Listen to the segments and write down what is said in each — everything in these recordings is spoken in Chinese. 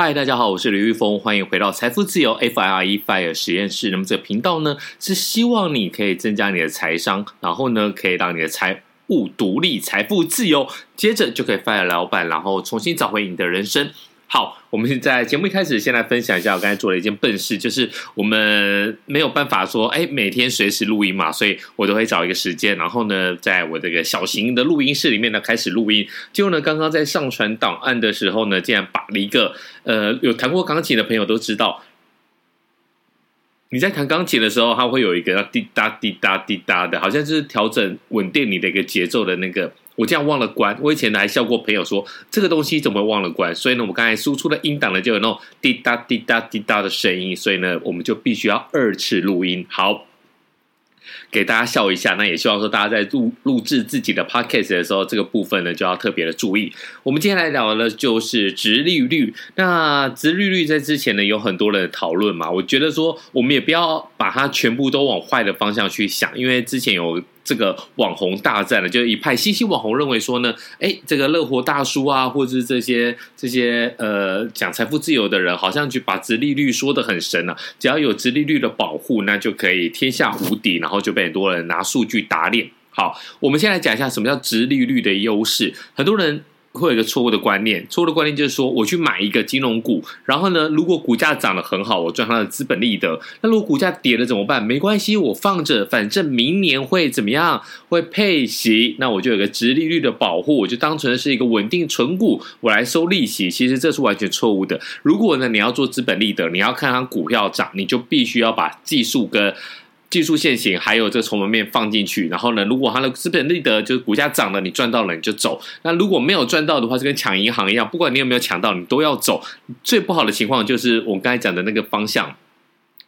嗨，大家好，我是刘玉峰，欢迎回到财富自由 FIRE FIRE 实验室。那么这个频道呢，是希望你可以增加你的财商，然后呢，可以让你的财务独立、财富自由，接着就可以 fire 老板，然后重新找回你的人生。好，我们现在节目一开始，先来分享一下我刚才做了一件笨事，就是我们没有办法说，哎，每天随时录音嘛，所以我都会找一个时间，然后呢，在我这个小型的录音室里面呢开始录音。结果呢，刚刚在上传档案的时候呢，竟然把了一个，呃，有弹过钢琴的朋友都知道，你在弹钢琴的时候，它会有一个滴答滴答滴答的，好像就是调整稳定你的一个节奏的那个。我这样忘了关，我以前呢还笑过朋友说这个东西怎么会忘了关，所以呢，我们刚才输出的音档呢就有那种滴答滴答滴答的声音，所以呢，我们就必须要二次录音。好。给大家笑一下，那也希望说大家在录录制自己的 podcast 的时候，这个部分呢就要特别的注意。我们今天来聊的就是殖利率。那殖利率在之前呢有很多人讨论嘛，我觉得说我们也不要把它全部都往坏的方向去想，因为之前有这个网红大战呢，就一派新兴网红认为说呢，哎，这个乐活大叔啊，或者是这些这些呃讲财富自由的人，好像就把直利率说得很神了，只要有直利率的保护，那就可以天下无敌，然后就。被很多人拿数据打脸。好，我们先来讲一下什么叫直利率的优势。很多人会有一个错误的观念，错误的观念就是说，我去买一个金融股，然后呢，如果股价涨得很好，我赚它的资本利得。那如果股价跌了怎么办？没关系，我放着，反正明年会怎么样？会配息，那我就有个直利率的保护，我就当成是一个稳定存股，我来收利息。其实这是完全错误的。如果呢，你要做资本利得，你要看它股票涨，你就必须要把技术跟技术线型还有这个筹码面放进去，然后呢，如果它的资本利得就是股价涨了，你赚到了你就走；那如果没有赚到的话，就跟抢银行一样，不管你有没有抢到，你都要走。最不好的情况就是我刚才讲的那个方向，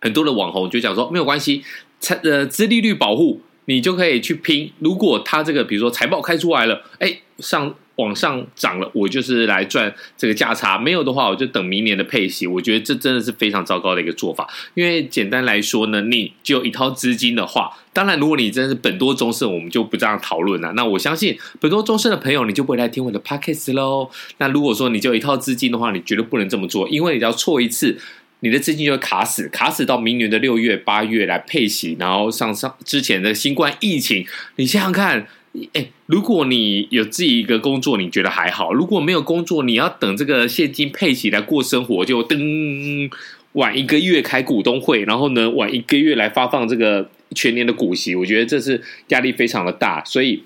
很多的网红就讲说没有关系，财呃资利率保护你就可以去拼。如果他这个比如说财报开出来了，哎上。往上涨了，我就是来赚这个价差；没有的话，我就等明年的配息。我觉得这真的是非常糟糕的一个做法。因为简单来说呢，你就一套资金的话，当然如果你真的是本多终身，我们就不这样讨论了。那我相信本多终身的朋友，你就不会来听我的 podcast 喽。那如果说你就一套资金的话，你绝对不能这么做，因为你只要错一次，你的资金就会卡死，卡死到明年的六月、八月来配息，然后上上之前的新冠疫情，你想想看。哎，如果你有自己一个工作，你觉得还好；如果没有工作，你要等这个现金配起来过生活，就噔晚一个月开股东会，然后呢晚一个月来发放这个全年的股息，我觉得这是压力非常的大，所以。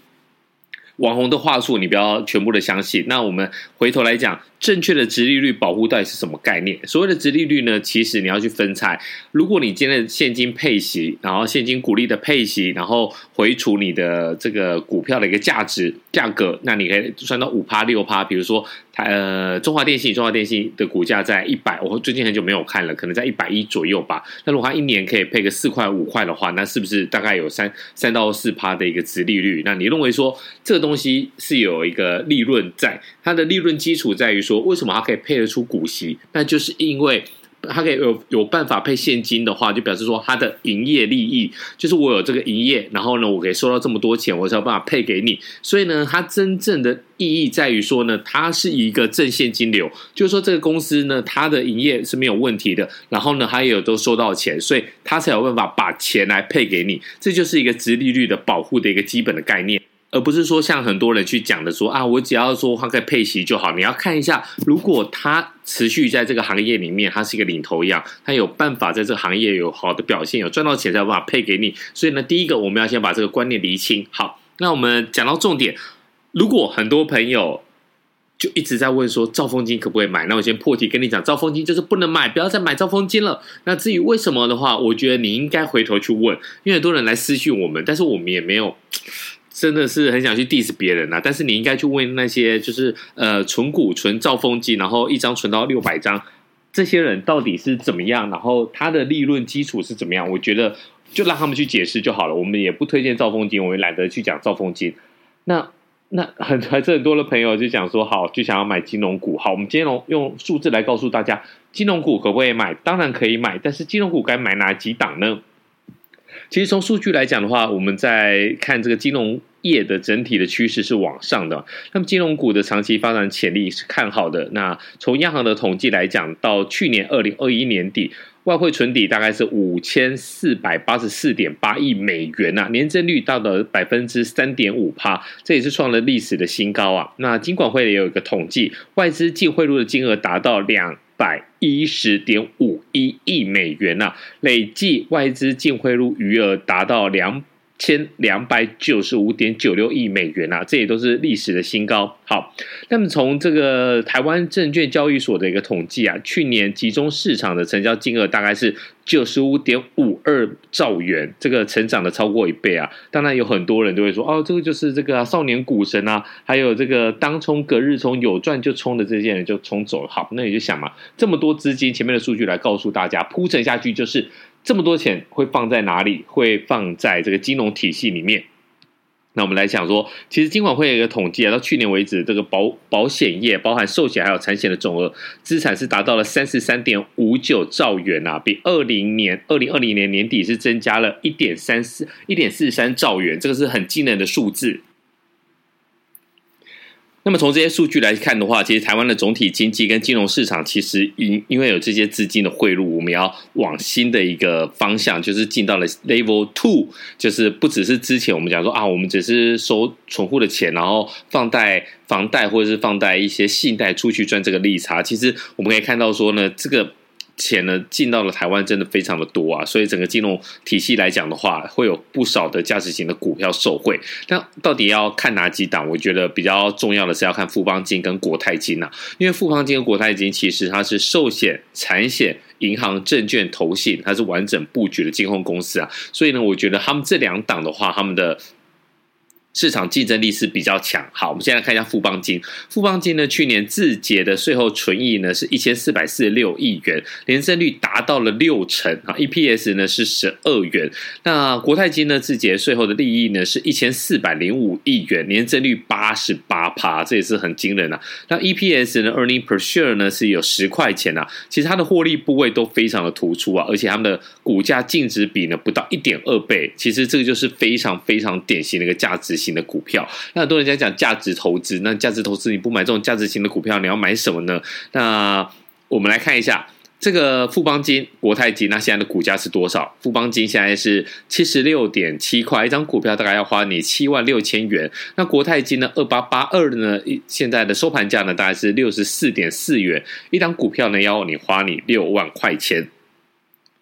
网红的话术，你不要全部的相信。那我们回头来讲，正确的殖利率保护到底是什么概念？所谓的殖利率呢，其实你要去分拆。如果你今天的现金配息，然后现金股利的配息，然后回除你的这个股票的一个价值价格，那你可以算到五趴六趴。比如说，呃中华电信，中华电信的股价在一百，我最近很久没有看了，可能在一百一左右吧。那如果它一年可以配个四块五块的话，那是不是大概有三三到四趴的一个殖利率？那你认为说这个东西是有一个利润在，它的利润基础在于说，为什么它可以配得出股息？那就是因为。他可以有有办法配现金的话，就表示说他的营业利益就是我有这个营业，然后呢，我可以收到这么多钱，我才有办法配给你。所以呢，它真正的意义在于说呢，它是一个正现金流，就是说这个公司呢，它的营业是没有问题的，然后呢，它也有都收到钱，所以它才有办法把钱来配给你。这就是一个殖利率的保护的一个基本的概念。而不是说像很多人去讲的说啊，我只要说它可以配息就好。你要看一下，如果它持续在这个行业里面，它是一个领头羊，它有办法在这个行业有好的表现，有赚到钱才有办法配给你。所以呢，第一个我们要先把这个观念厘清。好，那我们讲到重点，如果很多朋友就一直在问说兆丰金可不可以买，那我先破题跟你讲，兆丰金就是不能买，不要再买兆丰金了。那至于为什么的话，我觉得你应该回头去问，因为很多人来私讯我们，但是我们也没有。真的是很想去 diss 别人啊，但是你应该去问那些就是呃存股存兆丰金，然后一张存到六百张，这些人到底是怎么样，然后他的利润基础是怎么样？我觉得就让他们去解释就好了。我们也不推荐兆丰金，我们懒得去讲兆丰金。那那很还是很多的朋友就讲说，好，就想要买金融股。好，我们今天用用数字来告诉大家，金融股可不可以买？当然可以买，但是金融股该买哪几档呢？其实从数据来讲的话，我们在看这个金融业的整体的趋势是往上的。那么金融股的长期发展潜力是看好的。那从央行的统计来讲，到去年二零二一年底，外汇存底大概是五千四百八十四点八亿美元呐，年增率到了百分之三点五趴，这也是创了历史的新高啊。那金管会也有一个统计，外资净汇入的金额达到两百一十点五一亿美元呐，累计外资净汇入余额达到两千两百九十五点九六亿美元呐，这也都是历史的新高。好，那么从这个台湾证券交易所的一个统计啊，去年集中市场的成交金额大概是。九十五点五二兆元，这个成长的超过一倍啊！当然有很多人都会说，哦，这个就是这个、少年股神啊，还有这个当冲隔日冲有赚就冲的这些人就冲走了。好，那你就想嘛，这么多资金，前面的数据来告诉大家，铺陈下去就是这么多钱会放在哪里？会放在这个金融体系里面。那我们来讲说，其实金管会有一个统计啊，到去年为止，这个保保险业，包含寿险还有产险的总额资产是达到了三十三点五九兆元啊，比二零年二零二零年年底是增加了一点三四一点四三兆元，这个是很惊人的数字。那么从这些数据来看的话，其实台湾的总体经济跟金融市场，其实因因为有这些资金的汇入，我们要往新的一个方向，就是进到了 Level Two，就是不只是之前我们讲说啊，我们只是收存户的钱，然后放贷、房贷或者是放贷一些信贷出去赚这个利差。其实我们可以看到说呢，这个。钱呢进到了台湾真的非常的多啊，所以整个金融体系来讲的话，会有不少的价值型的股票受惠。那到底要看哪几档？我觉得比较重要的是要看富邦金跟国泰金啊，因为富邦金跟国泰金其实它是寿险、产险、银行、证券、投信，它是完整布局的金控公司啊，所以呢，我觉得他们这两档的话，他们的。市场竞争力是比较强。好，我们现在看一下富邦金。富邦金呢，去年自结的税后纯益呢是一千四百四十六亿元，年增率达到了六成啊。EPS 呢是十二元。那国泰金呢，自结税后的利益呢是一千四百零五亿元，年增率八十八趴，这也是很惊人啊。那 EPS 呢，earning per share 呢是有十块钱啊。其实它的获利部位都非常的突出啊，而且他们的股价净值比呢不到一点二倍。其实这个就是非常非常典型的一个价值型的股票，那很多人在讲价值投资，那价值投资你不买这种价值型的股票，你要买什么呢？那我们来看一下这个富邦金、国泰金，那现在的股价是多少？富邦金现在是七十六点七块一张股票，大概要花你七万六千元。那国泰金呢，二八八二的呢，现在的收盘价呢，大概是六十四点四元一张股票呢，要你花你六万块钱。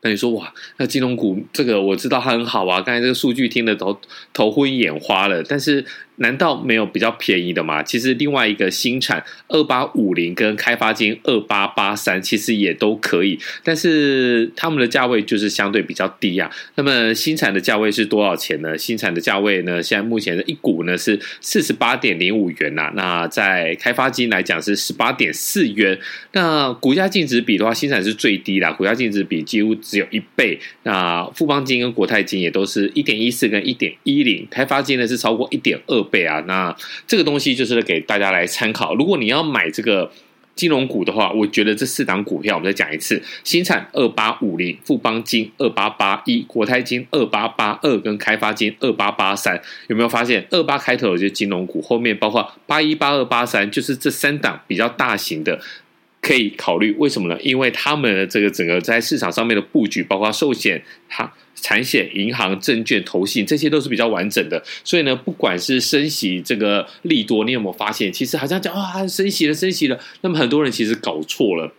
那你说哇，那金融股这个我知道它很好啊，刚才这个数据听得头头昏眼花了，但是。难道没有比较便宜的吗？其实另外一个新产二八五零跟开发金二八八三其实也都可以，但是他们的价位就是相对比较低啊。那么新产的价位是多少钱呢？新产的价位呢，现在目前的一股呢是四十八点零五元呐、那在开发金来讲是十八点四元。那股价净值比的话，新产是最低啦，股价净值比几乎只有一倍。那富邦金跟国泰金也都是一点一四跟一点一零，开发金呢是超过一点二。倍啊，那这个东西就是给大家来参考。如果你要买这个金融股的话，我觉得这四档股票，我们再讲一次：新产二八五零、富邦金二八八一、国泰金二八八二跟开发金二八八三。有没有发现二八开头的就是金融股，后面包括八一、八二、八三，就是这三档比较大型的。可以考虑，为什么呢？因为他们的这个整个在市场上面的布局，包括寿险、它产险、银行、证券、投信，这些都是比较完整的。所以呢，不管是升息这个利多，你有没有发现，其实好像讲啊，升息了，升息了。那么很多人其实搞错了。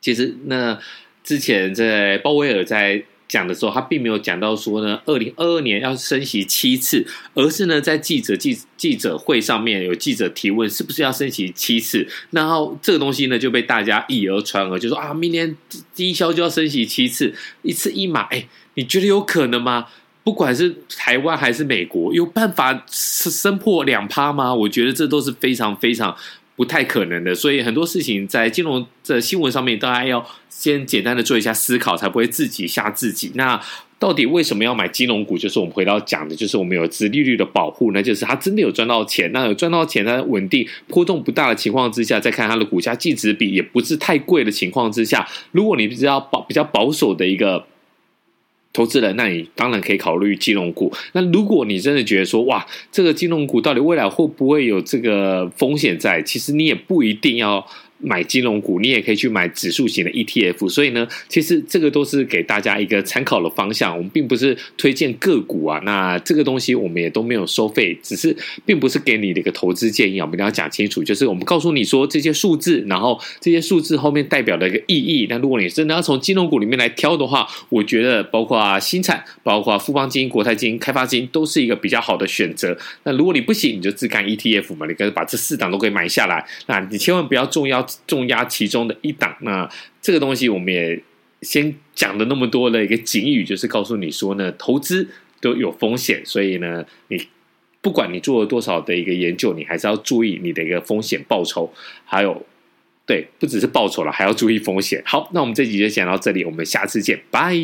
其实那之前在鲍威尔在。讲的时候，他并没有讲到说呢，二零二二年要升息七次，而是呢，在记者记记者会上面有记者提问，是不是要升息七次？然后这个东西呢就被大家以讹传讹，就说啊，明年低消就要升息七次，一次一码。哎，你觉得有可能吗？不管是台湾还是美国，有办法升破两趴吗？我觉得这都是非常非常。不太可能的，所以很多事情在金融的新闻上面，大家要先简单的做一下思考，才不会自己吓自己。那到底为什么要买金融股？就是我们回到讲的，就是我们有资利率的保护，那就是它真的有赚到钱，那有赚到钱，它稳定波动不大的情况之下，再看它的股价净值比也不是太贵的情况之下，如果你比较保比较保守的一个。投资人，那你当然可以考虑金融股。那如果你真的觉得说，哇，这个金融股到底未来会不会有这个风险在？其实你也不一定要。买金融股，你也可以去买指数型的 ETF。所以呢，其实这个都是给大家一个参考的方向。我们并不是推荐个股啊，那这个东西我们也都没有收费，只是并不是给你的一个投资建议啊。我们一定要讲清楚，就是我们告诉你说这些数字，然后这些数字后面代表的一个意义。那如果你真的要从金融股里面来挑的话，我觉得包括新产、包括富邦基金、国泰基金、开发金都是一个比较好的选择。那如果你不行，你就自干 ETF 嘛，你可以把这四档都给买下来。那你千万不要重要。重压其中的一档，那这个东西我们也先讲了那么多的一个警语，就是告诉你说呢，投资都有风险，所以呢，你不管你做了多少的一个研究，你还是要注意你的一个风险报酬，还有对，不只是报酬了，还要注意风险。好，那我们这集就讲到这里，我们下次见，拜。